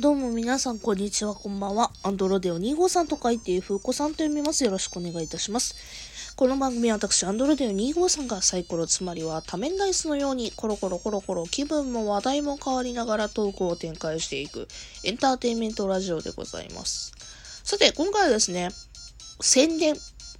どうも皆さん、こんにちは、こんばんは。アンドロデオ2号さんと書いて、風子さんと読みます。よろしくお願いいたします。この番組は私、アンドロデオ2号さんがサイコロ、つまりは多面ダイスのように、コロコロコロコロ気分も話題も変わりながらトークを展開していく、エンターテインメントラジオでございます。さて、今回はですね、宣伝、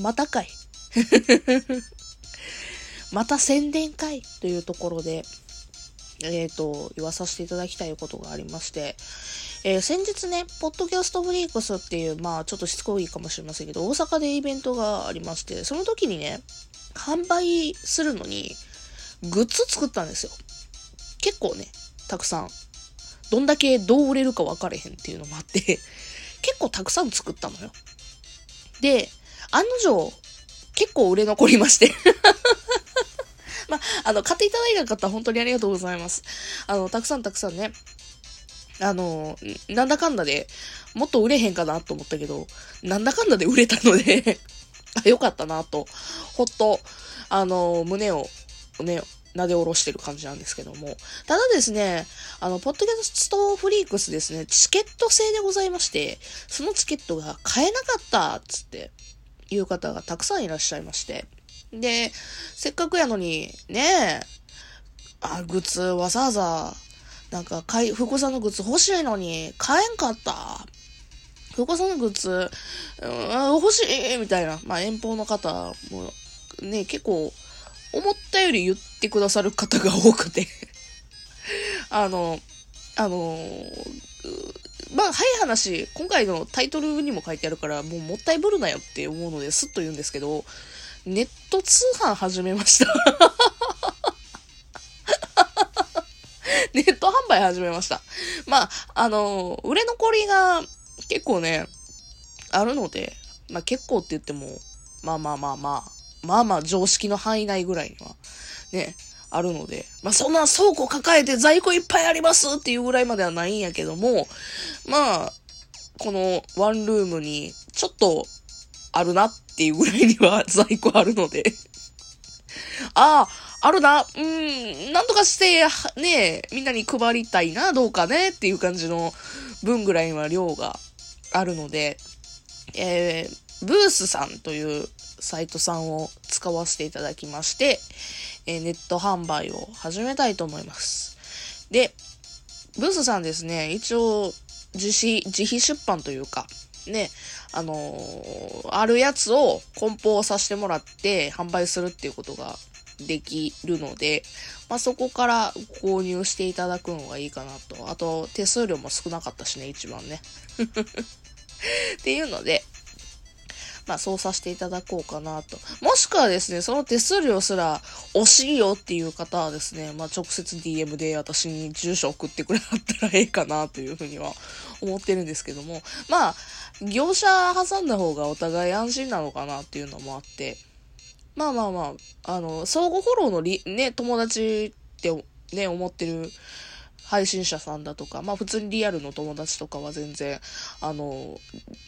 またかい。また宣伝会というところで、えっ、と、言わさせていただきたいことがありまして、えー先日ね、ポッドキャストフリークスっていう、まあ、ちょっとしつこいかもしれませんけど、大阪でイベントがありまして、その時にね、販売するのに、グッズ作ったんですよ。結構ね、たくさん。どんだけどう売れるか分かれへんっていうのもあって、結構たくさん作ったのよ。で、案の定、結構売れ残りまして。まあ、あの、買っていただいた方、本当にありがとうございます。あの、たくさんたくさんね、あの、なんだかんだで、もっと売れへんかなと思ったけど、なんだかんだで売れたのであ、よかったなと、ほっと、あの、胸を、ね、撫で下ろしてる感じなんですけども。ただですね、あの、ポッドキャストフリークスですね、チケット制でございまして、そのチケットが買えなかった、っつって、いう方がたくさんいらっしゃいまして。で、せっかくやのに、ねえ、あ、グッズわざわざ、なんか、買い、福さんのグッズ欲しいのに、買えんかった。福さんのグッズ、うん、欲しいみたいな。まあ、遠方の方も、ね、結構、思ったより言ってくださる方が多くて。あの、あの、まあ、早い話、今回のタイトルにも書いてあるから、もうもったいぶるなよって思うのですっと言うんですけど、ネット通販始めました。ネット販売始めました。まあ、あの、売れ残りが結構ね、あるので、まあ結構って言っても、まあまあまあまあ、まあまあ常識の範囲内ぐらいには、ね、あるので、まあそんな倉庫抱えて在庫いっぱいありますっていうぐらいまではないんやけども、まあ、このワンルームにちょっとあるなっっていうぐらいには在庫あるので、ああ、あるな、うん、なんとかして、ねみんなに配りたいな、どうかねっていう感じの分ぐらいには量があるので、えー、ブースさんというサイトさんを使わせていただきまして、えーネット販売を始めたいと思います。で、ブースさんですね、一応、自費、自費出版というか、ね、あのーあるやつを梱包させてもらって販売するっていうことができるので、まあ、そこから購入していただくのがいいかなと。あと、手数料も少なかったしね、一番ね。っていうので、まあ、そうさせていただこうかなと。もしくはですね、その手数料すら惜しいよっていう方はですね、まあ、直接 DM で私に住所送ってくれはったらええかなというふうには思ってるんですけども、まあ、業者挟んだ方がお互い安心なのかなっていうのもあって、まあまあまあ、あの、相互フォローのり、ね、友達ってね、思ってる配信者さんだとか、まあ普通にリアルの友達とかは全然、あの、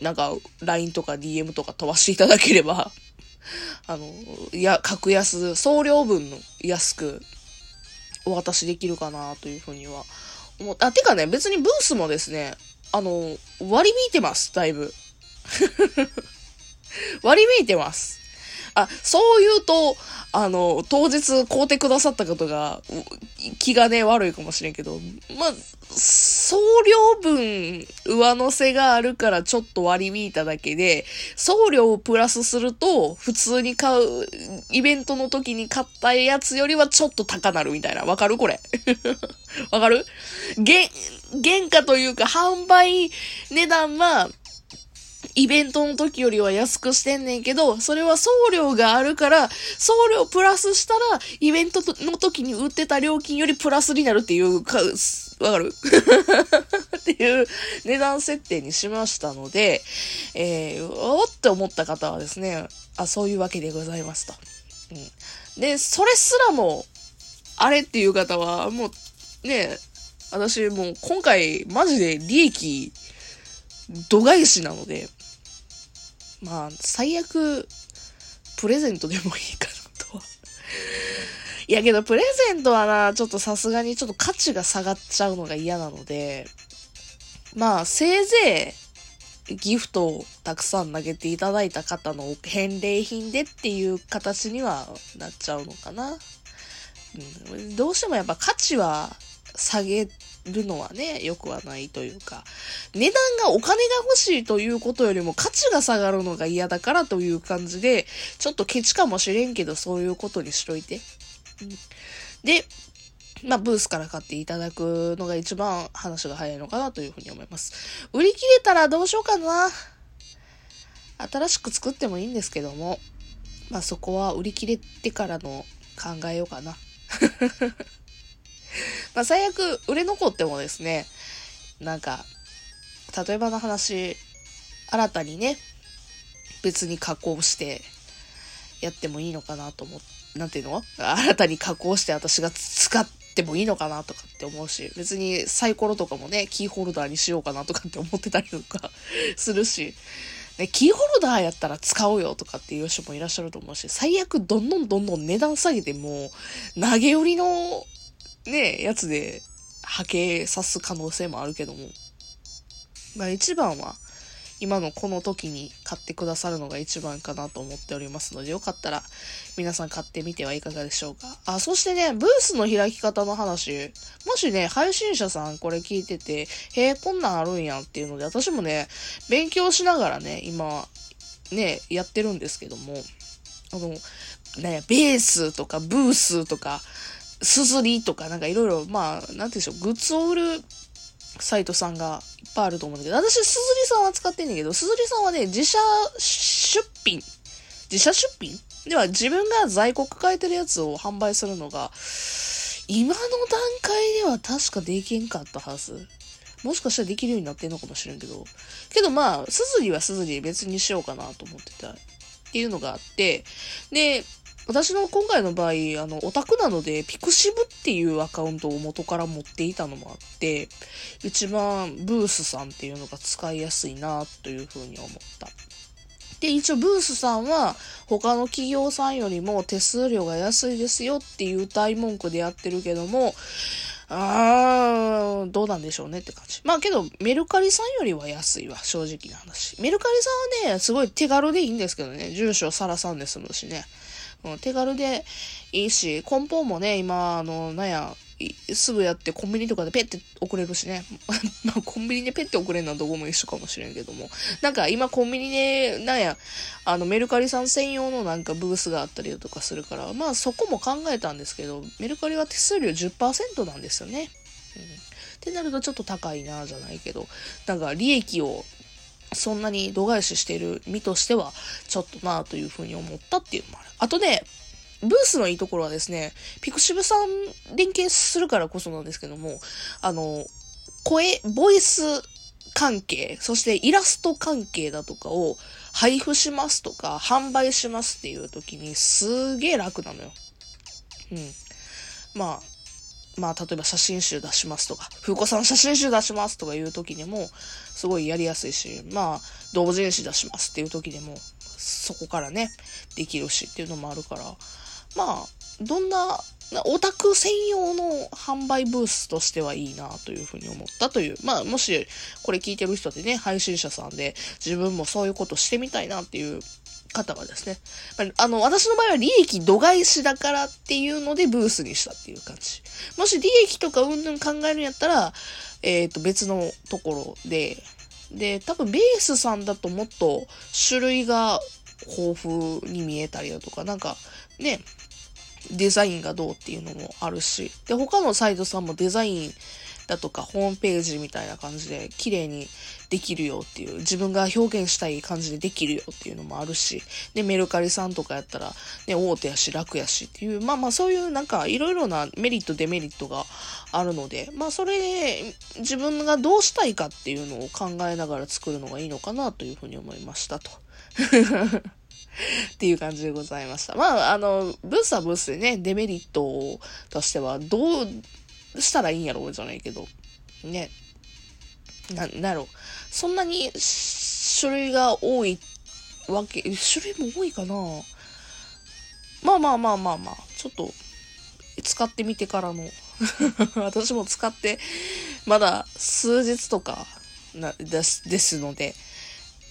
なんか LINE とか DM とか飛ばしていただければ、あの、いや、格安、送料分の安くお渡しできるかなというふうには思っあ、てかね、別にブースもですね、あの、割り引いてます、だいぶ。割り引いてます。あ、そう言うと、あの、当日買うてくださった方が、気がね、悪いかもしれんけど、まあ、送料分上乗せがあるからちょっと割り引いただけで、送料をプラスすると、普通に買う、イベントの時に買ったやつよりはちょっと高なるみたいな。わかる？これ。わかる？原、原価というか、販売値段は、イベントの時よりは安くしてんねんけど、それは送料があるから、送料プラスしたら、イベントの時に売ってた料金よりプラスになるっていうか、わかる？っていう値段設定にしましたので、えー、おって思った方はですね、あ、そういうわけでございますと。うん。で、それすらも、あれっていう方は、もう、ね、私もう今回マジで利益度外視なので、まあ、最悪、プレゼントでもいいかなとは。いやけど、プレゼントはな、ちょっとさすがにちょっと価値が下がっちゃうのが嫌なので、まあ、せいぜい、ギフトをたくさん投げていただいた方の返礼品でっていう形にはなっちゃうのかな。うん、どうしてもやっぱ価値は下げるのはね、良くはないというか、値段がお金が欲しいということよりも価値が下がるのが嫌だからという感じで、ちょっとケチかもしれんけど、そういうことにしといて。うん、で、まあ、ブースから買っていただくのが一番話が早いのかなというふうに思います。売り切れたらどうしようかな。新しく作ってもいいんですけども、まあそこは売り切れてからの考えようかな。まあ最悪売れ残ってもですね、なんか、例えばの話、新たにね、別に加工してやってもいいのかなと思って、なんていうの？新たに加工して私が使ってもいいのかなとかって思うし、別にサイコロとかもね、キーホルダーにしようかなとかって思ってたりとか するし、ね、キーホルダーやったら使おうよとかっていう人もいらっしゃると思うし、最悪どんどんどんどん値段下げても、投げ売りのね、やつで波形さす可能性もあるけども。まあ一番は、今のこの時に買ってくださるのが一番かなと思っておりますので、よかったら皆さん買ってみてはいかがでしょうか。あ、そしてね、ブースの開き方の話、もしね、配信者さんこれ聞いてて、へえ、こんなんあるんやんっていうので、私もね、勉強しながらね、今、ね、やってるんですけども、あの、ね、ベースとかブースとか、すずりとかなんかいろいろ、まあ、なんて言うんでしょう、グッズを売るサイトさんがいっぱいあると思うんだけど、私、すずりさんは使ってんだけど、すずりさんはね、自社出品自社出品？では自分が在庫抱えてるやつを販売するのが、今の段階では確かできんかったはず。もしかしたらできるようになってんのかもしれんけど。けどまあ、すずりはすずり別にしようかなと思ってたっていうのがあって、で、私の今回の場合、あの、オタクなので、ピクシブっていうアカウントを元から持っていたのもあって、一番ブースさんっていうのが使いやすいなというふうに思った。で、一応ブースさんは他の企業さんよりも手数料が安いですよっていう大文句でやってるけども、あー、どうなんでしょうねって感じ。まあけど、メルカリさんよりは安いわ、正直な話。メルカリさんはね、すごい手軽でいいんですけどね、住所さらさんで済むしね。うん、手軽でいいし、梱包もね、今、あの、なんや、すぐやってコンビニとかでペッて送れるしね。まあコンビニでペッて送れるのはどこも一緒かもしれんけども。なんか今コンビニで、なんや、あのメルカリさん専用のなんかブースがあったりとかするから、まあそこも考えたんですけど、メルカリは手数料10%なんですよね。うん。ってなるとちょっと高いなじゃないけど、なんか利益をそんなに度外視している身としては、ちょっとなあというふうに思ったっていうのもある。あとね、ブースのいいところはですね、ピクシブさん連携するからこそなんですけども、あの、声、ボイス関係、そしてイラスト関係だとかを配布しますとか、販売しますっていう時にすげえ楽なのよ。うん。まあ、まあ、例えば写真集出しますとか、風子さん写真集出しますとかいう時にも、すごいやりやすいし、まあ、同人誌出しますっていう時でも、そこからね、できるしっていうのもあるから、まあ、どんな、オタク専用の販売ブースとしてはいいなというふうに思ったという。まあ、もしこれ聞いてる人でね、配信者さんで自分もそういうことしてみたいなっていう方はですね、あの、私の場合は利益度外視だからっていうのでブースにしたっていう感じ。もし利益とかうんぬん考えるんやったら、えっ、ー、と、別のところで、で、多分ベースさんだともっと種類が豊富に見えたりだとか、なんかね、デザインがどうっていうのもあるし、で、他のサイトさんもデザインだとかホームページみたいな感じで綺麗にできるよっていう、自分が表現したい感じでできるよっていうのもあるし、で、メルカリさんとかやったら、ね、大手やし楽やしっていう、まあまあそういうなんかいろいろなメリットデメリットがあるので、まあそれで自分がどうしたいかっていうのを考えながら作るのがいいのかなというふうに思いましたと。っていう感じでございました。まあ、あの、ブースはブースでね、デメリットとしては、どうしたらいいんやろうじゃないけど、ね。な、なんやろ。そんなに種類が多いわけ、種類も多いかなまあまあまあまあまあ、ちょっと、使ってみてからの 私も使って、まだ数日とかな、です、ですので、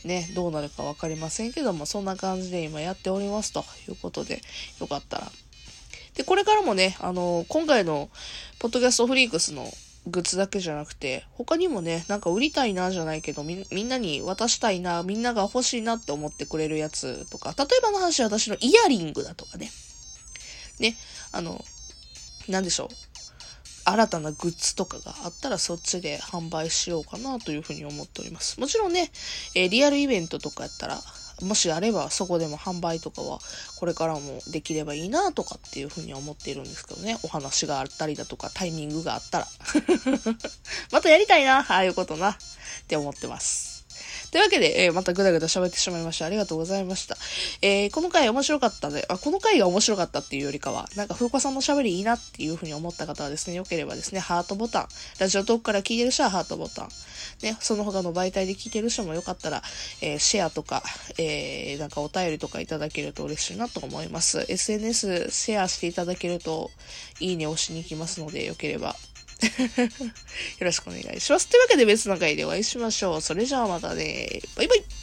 ね、どうなるか分かりませんけども、そんな感じで今やっておりますということで、よかったら。で、これからもね、あの、今回の、ポッドキャストフリークスのグッズだけじゃなくて、他にもね、なんか売りたいなじゃないけど、み、みんなに渡したいな、みんなが欲しいなって思ってくれるやつとか、例えばの話、私のイヤリングだとかね。ね、あの、なんでしょう。新たなグッズとかがあったらそっちで販売しようかなというふうに思っております。もちろんね、えー、リアルイベントとかやったら、もしあればそこでも販売とかはこれからもできればいいなとかっていうふうに思っているんですけどね。お話があったりだとかタイミングがあったら。またやりたいな、ああいうことなって思ってます。というわけで、えー、またぐだぐだ喋ってしまいました。ありがとうございました。えー、この回面白かったで、あ、この回が面白かったっていうよりかは、なんか風子さんの喋りいいなっていうふうに思った方はですね、よければですね、ハートボタン、ラジオトークから聞いてる人はハートボタン、ね、その他の媒体で聞いてる人もよかったら、えー、シェアとか、えー、なんかお便りとかいただけると嬉しいなと思います。SNS シェアしていただけると、いいね押しに行きますので、よければよろしくお願いします。というわけで別の回でお会いしましょう。それじゃあまたね。バイバイ